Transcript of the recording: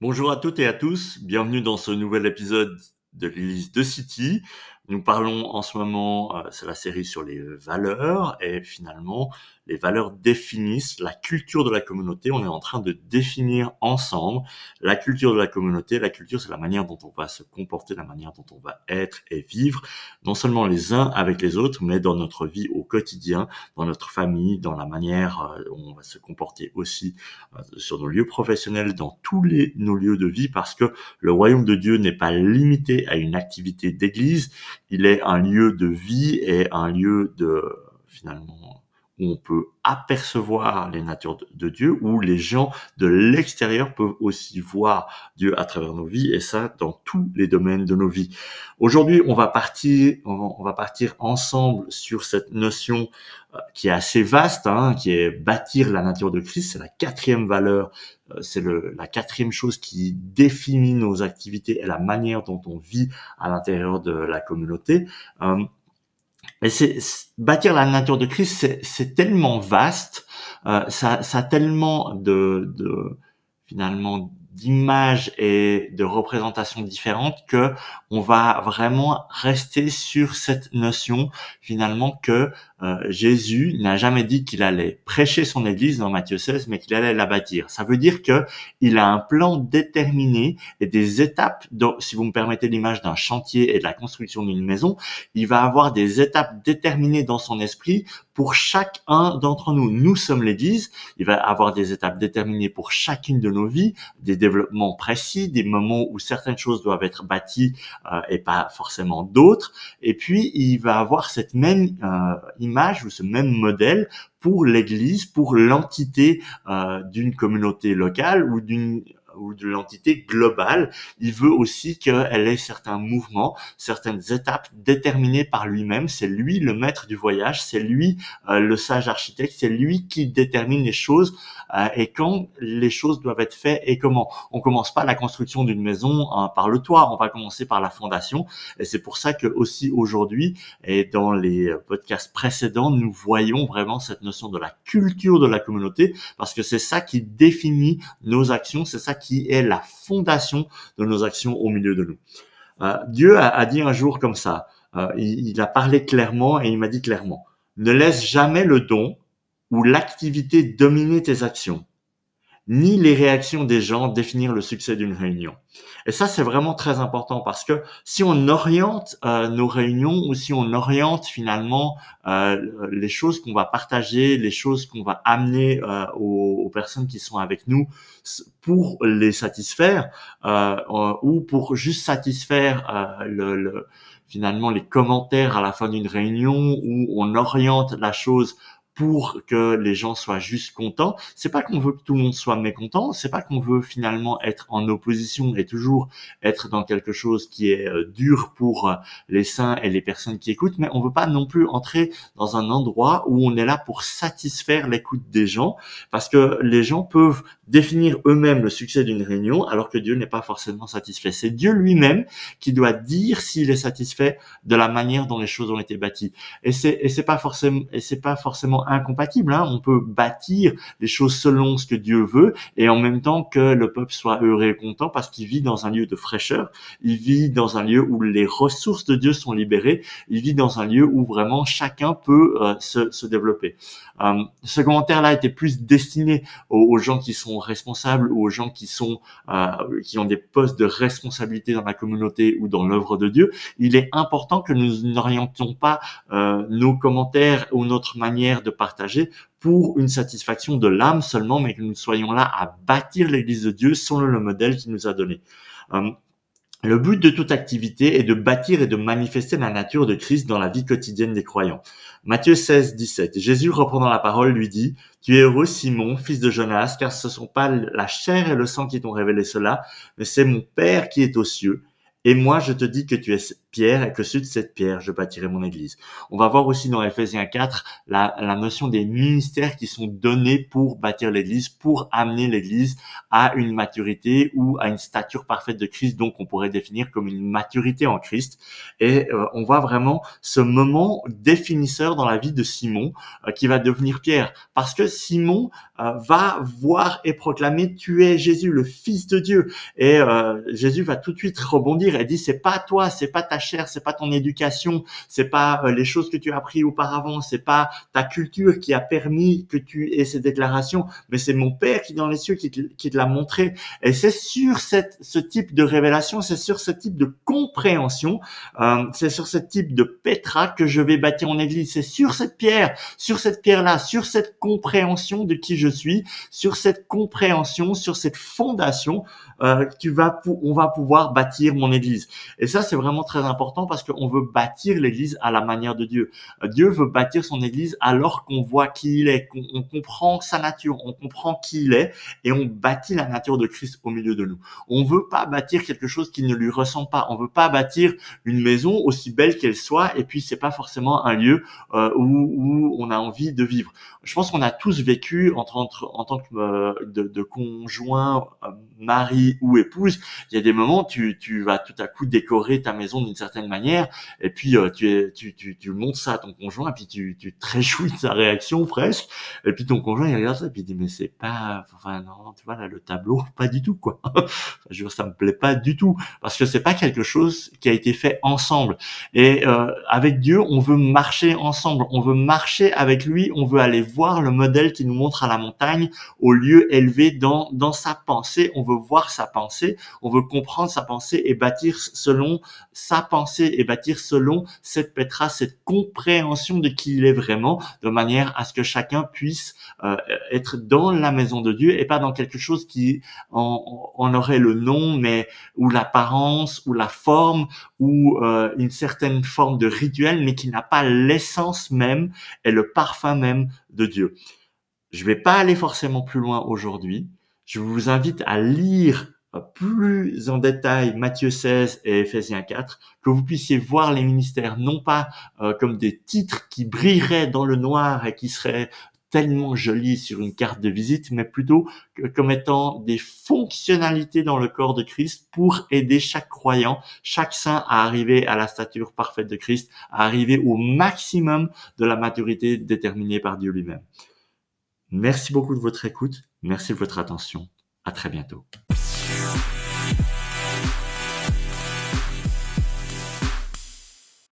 Bonjour à toutes et à tous, bienvenue dans ce nouvel épisode de l'Élise de City. Nous parlons en ce moment, euh, c'est la série sur les valeurs et finalement les valeurs définissent la culture de la communauté. On est en train de définir ensemble la culture de la communauté. La culture, c'est la manière dont on va se comporter, la manière dont on va être et vivre, non seulement les uns avec les autres, mais dans notre vie au quotidien, dans notre famille, dans la manière euh, dont on va se comporter aussi euh, sur nos lieux professionnels, dans tous les, nos lieux de vie, parce que le royaume de Dieu n'est pas limité à une activité d'église, il est un lieu de vie et un lieu de finalement où on peut apercevoir les natures de Dieu, où les gens de l'extérieur peuvent aussi voir Dieu à travers nos vies, et ça dans tous les domaines de nos vies. Aujourd'hui, on va partir, on va partir ensemble sur cette notion euh, qui est assez vaste, hein, qui est bâtir la nature de Christ. C'est la quatrième valeur, euh, c'est la quatrième chose qui définit nos activités et la manière dont on vit à l'intérieur de la communauté. Euh, mais bâtir la nature de Christ, c'est tellement vaste, euh, ça, ça a tellement de, de finalement d'images et de représentations différentes que on va vraiment rester sur cette notion finalement que euh, Jésus n'a jamais dit qu'il allait prêcher son église dans Matthieu 16, mais qu'il allait la bâtir. Ça veut dire que il a un plan déterminé et des étapes. si vous me permettez l'image d'un chantier et de la construction d'une maison, il va avoir des étapes déterminées dans son esprit pour chacun d'entre nous. Nous sommes l'Église. Il va avoir des étapes déterminées pour chacune de nos vies, des développements précis, des moments où certaines choses doivent être bâties euh, et pas forcément d'autres. Et puis, il va avoir cette même euh, image ou ce même modèle pour l'Église, pour l'entité euh, d'une communauté locale ou d'une ou de l'entité globale, il veut aussi qu'elle ait certains mouvements, certaines étapes déterminées par lui-même. C'est lui le maître du voyage, c'est lui euh, le sage architecte, c'est lui qui détermine les choses euh, et quand les choses doivent être faites et comment. On commence pas la construction d'une maison hein, par le toit, on va commencer par la fondation. Et c'est pour ça que aussi aujourd'hui et dans les podcasts précédents, nous voyons vraiment cette notion de la culture de la communauté parce que c'est ça qui définit nos actions, c'est ça qui qui est la fondation de nos actions au milieu de nous. Euh, Dieu a, dit un jour comme ça, euh, il, a parlé clairement et il m'a dit clairement, ne laisse jamais le don ou l'activité dominer tes actions ni les réactions des gens définir le succès d'une réunion. Et ça, c'est vraiment très important parce que si on oriente euh, nos réunions ou si on oriente finalement euh, les choses qu'on va partager, les choses qu'on va amener euh, aux, aux, personnes qui sont avec nous pour les satisfaire ou pour juste satisfaire le, le, finalement les commentaires à la fin d'une réunion où on oriente la chose pour que les gens soient juste contents. C'est pas qu'on veut que tout le monde soit mécontent, c'est pas qu'on veut finalement être en opposition et toujours être dans quelque chose qui est euh, dur pour euh, les saints et les personnes qui écoutent, mais on veut pas non plus entrer dans un endroit où on est là pour satisfaire l'écoute des gens, parce que les gens peuvent définir eux-mêmes le succès d'une réunion, alors que Dieu n'est pas forcément satisfait. C'est Dieu lui-même qui doit dire s'il est satisfait de la manière dont les choses ont été bâties. Et c'est et c'est pas forcément et c'est pas forcément incompatible. Hein. On peut bâtir les choses selon ce que Dieu veut et en même temps que le peuple soit heureux et content parce qu'il vit dans un lieu de fraîcheur, il vit dans un lieu où les ressources de Dieu sont libérées, il vit dans un lieu où vraiment chacun peut euh, se, développer. Euh, ce commentaire-là était plus destiné aux, gens qui sont responsables ou aux gens qui sont euh, qui ont des postes de responsabilité dans la communauté ou dans l'œuvre de Dieu. Il est important que nous n'orientions pas nos commentaires ou notre manière de partager pour une satisfaction de l'âme seulement, mais que nous soyons là à bâtir l'Église de Dieu selon le modèle qu'il nous a donné. Euh, le but de toute activité est de bâtir et de manifester la nature de Christ dans la vie quotidienne des croyants. Matthieu 16, 17. Jésus reprenant la parole lui dit, Tu es heureux Simon, fils de Jonas, car ce ne sont pas la chair et le sang qui t'ont révélé cela, mais c'est mon Père qui est aux cieux. Et moi je te dis que tu es pierre et que sur cette pierre, je bâtirai mon église. On va voir aussi dans Ephésiens 4 la, la notion des ministères qui sont donnés pour bâtir l'église, pour amener l'église à une maturité ou à une stature parfaite de Christ, donc on pourrait définir comme une maturité en Christ. Et euh, on voit vraiment ce moment définisseur dans la vie de Simon euh, qui va devenir Pierre, parce que Simon euh, va voir et proclamer tu es Jésus, le Fils de Dieu. Et Jésus va tout de suite rebondir et dit c'est pas toi, c'est pas ta c'est pas ton éducation, c'est pas les choses que tu as appris auparavant, c'est pas ta culture qui a permis que tu aies ces déclarations, mais c'est mon Père qui est dans les cieux qui te, qui te l'a montré. Et c'est sur cette, ce type de révélation, c'est sur ce type de compréhension, euh, c'est sur ce type de pétra que je vais bâtir mon église. C'est sur cette pierre, sur cette pierre-là, sur cette compréhension de qui je suis, sur cette compréhension, sur cette fondation euh, tu vas, on va pouvoir bâtir mon église. Et ça, c'est vraiment très important parce qu'on veut bâtir l'église à la manière de Dieu. Euh, Dieu veut bâtir son église alors qu'on voit qui il est, qu'on comprend sa nature, on comprend qui il est et on bâtit la nature de Christ au milieu de nous. On veut pas bâtir quelque chose qui ne lui ressemble pas. On veut pas bâtir une maison aussi belle qu'elle soit et puis c'est pas forcément un lieu euh, où, on a envie de vivre. Je pense qu'on a tous vécu en tant que euh, de, conjoint, mari ou épouse, il y a des moments tu tu vas tout à coup décorer ta maison certaine manière. Et puis euh, tu, tu tu tu montres ça à ton conjoint et puis tu tu te réjouis de sa réaction presque. Et puis ton conjoint il regarde ça et puis il dit mais c'est pas enfin non tu vois là le tableau pas du tout quoi. je veux ça me plaît pas du tout parce que c'est pas quelque chose qui a été fait ensemble. Et euh, avec Dieu on veut marcher ensemble, on veut marcher avec lui, on veut aller voir le modèle qui nous montre à la montagne au lieu élevé dans dans sa pensée, on veut voir sa pensée, on veut comprendre sa pensée et bâtir selon sa pensée et bâtir selon cette Petra, cette compréhension de qui il est vraiment, de manière à ce que chacun puisse euh, être dans la maison de Dieu et pas dans quelque chose qui en, aurait le nom, mais ou l'apparence ou la forme ou euh, une certaine forme de rituel, mais qui n'a pas l'essence même et le parfum même de Dieu. Je vais pas aller forcément plus loin aujourd'hui, je vous invite à lire plus en détail Matthieu 16 et Ephésiens 4, que vous puissiez voir les ministères non pas euh, comme des titres qui brilleraient dans le noir et qui seraient tellement jolis sur une carte de visite, mais plutôt comme étant des fonctionnalités dans le corps de Christ pour aider chaque croyant, chaque saint à arriver à la stature parfaite de Christ, à arriver au maximum de la maturité déterminée par Dieu lui-même. Merci beaucoup de votre écoute. Merci de votre attention. À très bientôt.